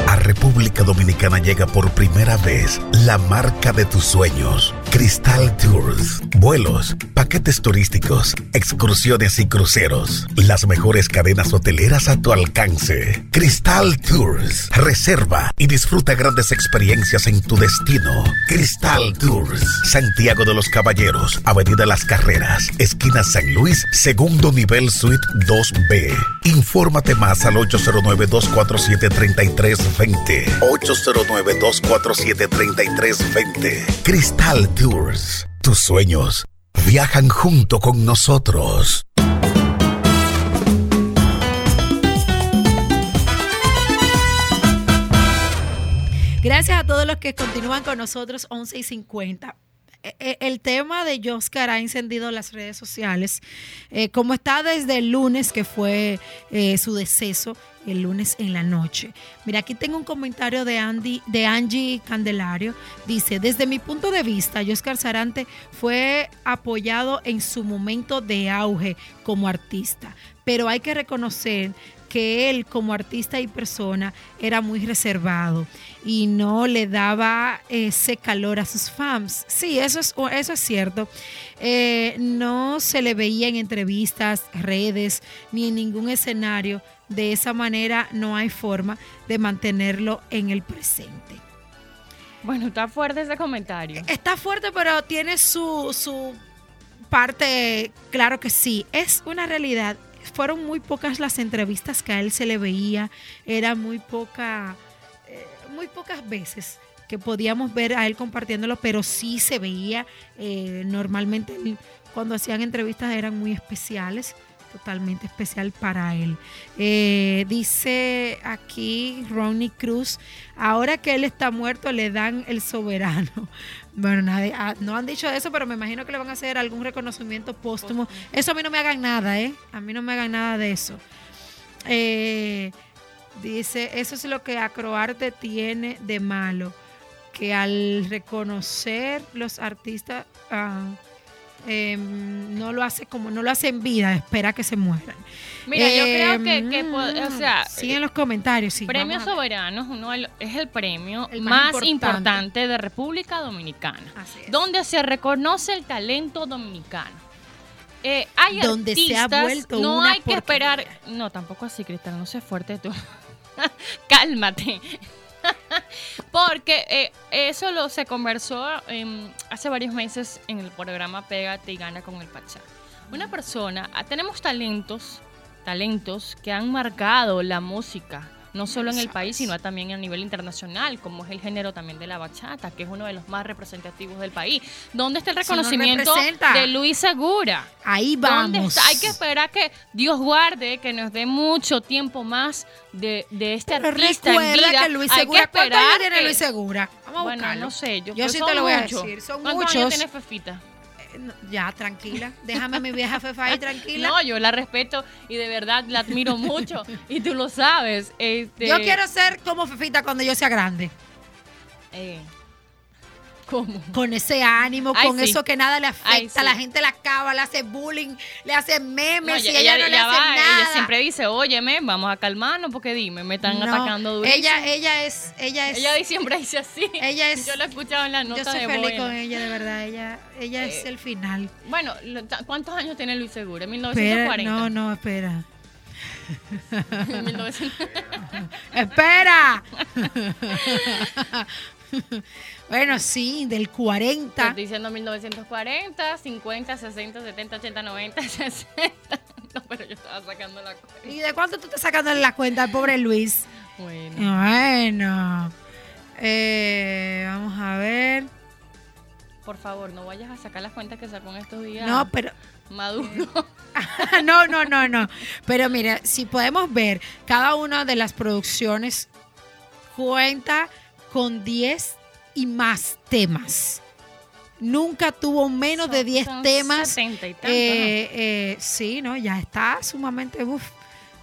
A República Dominicana llega por primera vez la marca de tus sueños, Cristal Tours. Vuelos, paquetes turísticos, excursiones y cruceros. Las mejores cadenas hoteleras a tu alcance. Cristal Tours. Reserva y disfruta grandes experiencias en tu destino. Cristal Tours. Santiago de los Caballeros, Avenida Las Carreras, esquina San Luis, segundo nivel suite 2B. Infórmate más al 809-247-3320. 809-247-3320. Cristal Tours. Tus sueños viajan junto con nosotros. Gracias a todos los que continúan con nosotros 11 y 50. E, e, el tema de Joscar ha encendido las redes sociales, eh, como está desde el lunes, que fue eh, su deceso, el lunes en la noche. Mira, aquí tengo un comentario de, Andy, de Angie Candelario. Dice, desde mi punto de vista, Joscar Sarante fue apoyado en su momento de auge como artista, pero hay que reconocer que él como artista y persona era muy reservado y no le daba ese calor a sus fans. Sí, eso es, eso es cierto. Eh, no se le veía en entrevistas, redes, ni en ningún escenario. De esa manera no hay forma de mantenerlo en el presente. Bueno, está fuerte ese comentario. Está fuerte, pero tiene su, su parte, claro que sí. Es una realidad fueron muy pocas las entrevistas que a él se le veía, era muy poca, eh, muy pocas veces que podíamos ver a él compartiéndolo, pero sí se veía. Eh, normalmente cuando hacían entrevistas eran muy especiales, totalmente especial para él. Eh, dice aquí Ronnie Cruz, ahora que él está muerto le dan el soberano. Bueno, nadie, ah, no han dicho eso, pero me imagino que le van a hacer algún reconocimiento póstumo. Eso a mí no me hagan nada, ¿eh? A mí no me hagan nada de eso. Eh, dice, eso es lo que Acroarte tiene de malo, que al reconocer los artistas... Ah, em, no lo hace como no lo hace en vida, espera que se mueran. Mira, yo creo que, Em, que o sea, sí en los comentarios, sí. Premio vamos a ver. Soberano es, uno es el premio El más, más importante. importante. de República Dominicana, donde se reconoce el talento dominicano. Eh, hay Donde se ha vuelto no una hay que esperar, no tampoco así, Cristal, no sé fuerte tú, cálmate, porque eh, eso lo se conversó em, hace varios meses en el programa Pégate y Gana con el Pachá. Una persona, ah, tenemos talentos, talentos que han marcado la música, no solo en el país, sino también a nivel internacional, como es el género también de la bachata, que es uno de los más representativos del país. ¿Dónde está el reconocimiento de Luis Segura? Ahí ¿Dónde vamos. está? Hay que esperar que Dios guarde, que nos dé mucho tiempo más de, de este Pero artista en vida. que Luis Hay Segura, que ¿cuántos esperar tiene que- Luis Segura? Vamos a Bueno, buscarlo. no sé. Yo, Yo sí te lo voy a decir, son ¿Cuántos muchos. años tiene Fefita? Ya, tranquila. Déjame a mi vieja Fefa ahí tranquila. No, yo la respeto y de verdad la admiro mucho y tú lo sabes. Este, Yo quiero ser como Fefita cuando yo sea grande. eh, ¿Cómo? Con ese ánimo, Ay, con sí. eso que nada le afecta. Ay, sí. La gente la acaba, le hace bullying, le hace memes No, y ella, no le hace va, nada. ella siempre dice, óyeme, vamos a calmarnos porque dime, me están No, atacando durísimo. Ella, ella es, ella es. Ella siempre dice así. Ella es- Yo lo he escuchado en la yo nota soy de feliz con ella, de verdad. Ella, ella es Eh, el final. Bueno, ¿cuántos años tiene Luis Segura? Espera, 1940. no, no, espera. 1900. ¡Espera! bueno, sí, del 40. Estoy diciendo 1940, 50, 60, 70, 80, 90, 60. No, pero yo estaba sacando la cuenta. ¿Y de cuánto tú estás sacando la cuenta pobre Luis? Bueno. Bueno. Eh, vamos a ver. Por favor, no vayas a sacar las cuentas que sacó en estos días. No, pero. Maduro. no, no, no, no. Pero mira, si podemos ver, cada una de las producciones cuenta con 10 y más temas. Nunca tuvo menos de Son- 10 son temas. 70 y tanto, Eh, eh, sí, ¿no? Ya está sumamente. Uf,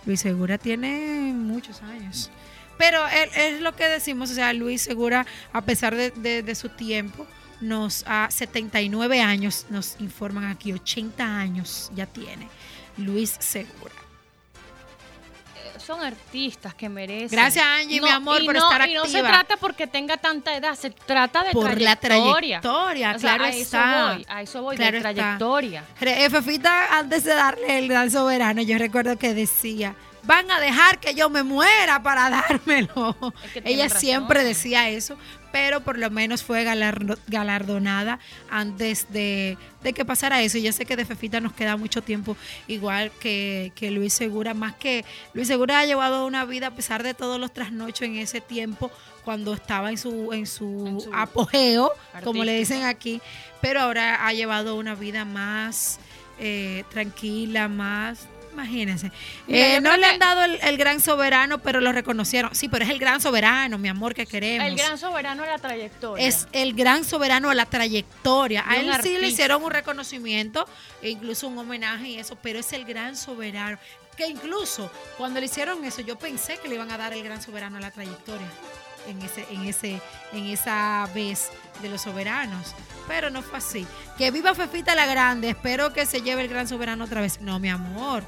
Luis Segura tiene muchos años. Pero es lo que decimos, o sea, Luis Segura, a pesar de, de- de su tiempo, nos a 79 años, nos informan aquí, 80 años ya tiene Luis Segura. Son artistas que merecen. Gracias, Angie, mi amor, por no, estar Y no se activa. trata porque tenga tanta edad, se trata de Por la trayectoria. trayectoria, O sea, claro a está. Eso voy, a eso voy, Claro de está. trayectoria. Fefita, antes de darle el gran soberano, yo recuerdo que decía, van a dejar que yo me muera para dármelo. Es que tiene Ella razón. siempre decía eso, pero por lo menos fue galardo- galardonada antes de, de que pasara eso. Yo sé que de Fefita nos queda mucho tiempo, igual que, que Luis Segura, más que Luis Segura ha llevado una vida a pesar de todos los trasnochos en ese tiempo cuando estaba en su, en su, En su apogeo, como le dicen aquí, pero ahora ha llevado una vida más eh, tranquila, más... Imagínense. Eh, no le han dado el, el gran soberano, pero lo reconocieron. Sí, pero es el gran soberano, mi amor, que queremos. El gran soberano de la trayectoria. Es el gran soberano de la trayectoria. A él sí le hicieron un reconocimiento, e incluso un homenaje y eso, pero es el gran soberano. Que incluso cuando le hicieron eso, yo pensé que le iban a dar el gran soberano a la trayectoria en ese, en ese, en esa vez de los soberanos. Pero no fue así. Que viva Fefita la Grande. Espero que se lleve el gran soberano otra vez. No, mi amor.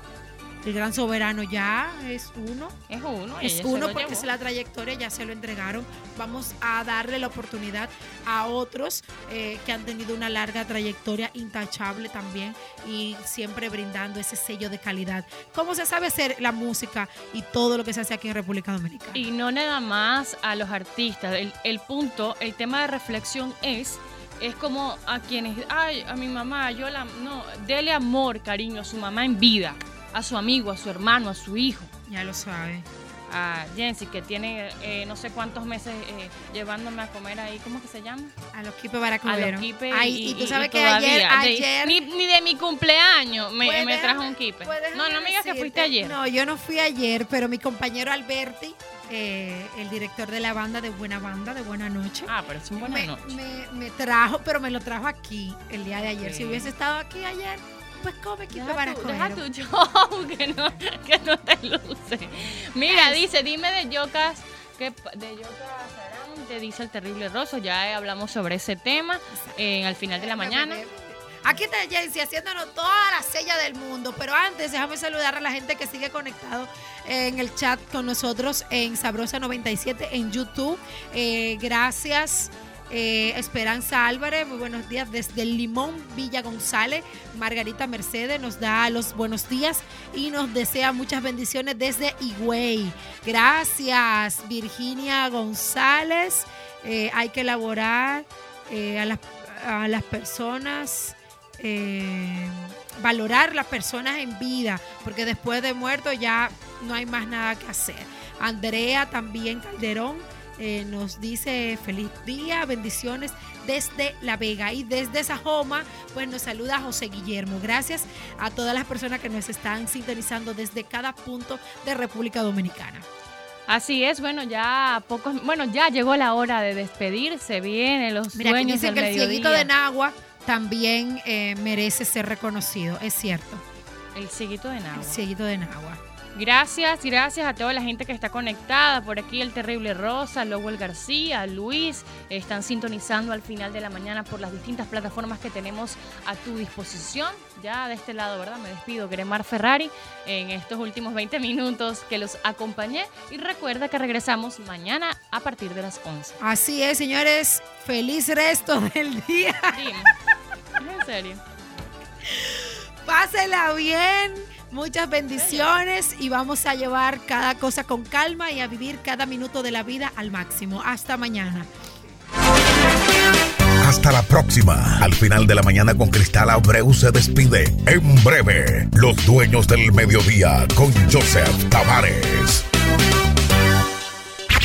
El gran soberano ya es uno. es uno. Es uno porque es la trayectoria, ya se lo entregaron. Vamos a darle la oportunidad a otros eh, que han tenido una larga trayectoria intachable también y siempre brindando ese sello de calidad. ¿Cómo se sabe hacer la música y todo lo que se hace aquí en República Dominicana? Y no nada más a los artistas. El, el punto, el tema de reflexión es, es como a quienes, ay, a mi mamá, yo la, no, dele amor, cariño a su mamá en vida, a su amigo, a su hermano, a su hijo. ya lo sabe. A Jensi, que tiene eh, no sé cuántos meses eh, llevándome a comer ahí, ¿cómo que se llama? A los Kipe A Baracubero. los kipe. Ay, y, tú sabes que ayer, ayer ni, ni de mi cumpleaños me, Pues me trajo un kipe. pues no, no me digas que fuiste ayer. No, yo no fui ayer, pero mi compañero Alberti, eh, el director de la banda de Buena Banda, de Buena Noche, Ah, pero es un buena me, noche. me- me trajo, pero me lo trajo aquí el día de ayer. Si hubiese estado aquí ayer, pues come Kipe Deja tu, deja Baracubero. tu show, que no, que no te luce. Mira, dice, dime de Yocas, que de Yocas te dice el terrible Rosso, ya eh, hablamos sobre ese tema eh, al final de la mañana. Aquí está Jensi haciéndonos toda la sella del mundo. Pero antes, déjame saludar a la gente que sigue conectado en el chat con nosotros en Sabrosa97 en YouTube. Eh, gracias. Eh, Esperanza Álvarez, muy buenos días desde Limón Villa González. Margarita Mercedes nos da los buenos días y nos desea muchas bendiciones desde Higüey. Gracias, Virginia González. Eh, hay que elaborar a, las, a, las, personas. valorar las personas en vida, porque después de muerto ya no hay más nada que hacer. Andrea también Calderón eh, nos dice feliz día, bendiciones desde La Vega y desde Sajoma, pues nos saluda José Guillermo. Gracias a todas las personas que nos están sintonizando desde cada punto de República Dominicana. Así es, bueno, ya pocos, bueno, ya llegó la hora de despedirse, vienen los Mira, sueños dicen que el cieguito de Nagua también eh, merece ser reconocido, es cierto. El cieguito de Nagua. El cieguito de Nagua. Gracias, gracias a toda la gente que está conectada. Por aquí el terrible Rosa, Lowell García, Luis, están sintonizando al final de la mañana por las distintas plataformas que tenemos a tu disposición. Ya de este lado, ¿verdad? Me despido, Gremar Ferrari, en estos últimos 20 minutos que los acompañé. Y recuerda que regresamos mañana a partir de las 11. Así es, señores. Feliz resto del día. En serio. Pásela bien Muchas bendiciones y vamos a llevar cada cosa con calma y a vivir cada minuto de la vida al máximo. Hasta mañana. Hasta la próxima. Al final de la mañana con Cristal Abreu se despide. En breve, los dueños del mediodía con Joseph Tavares.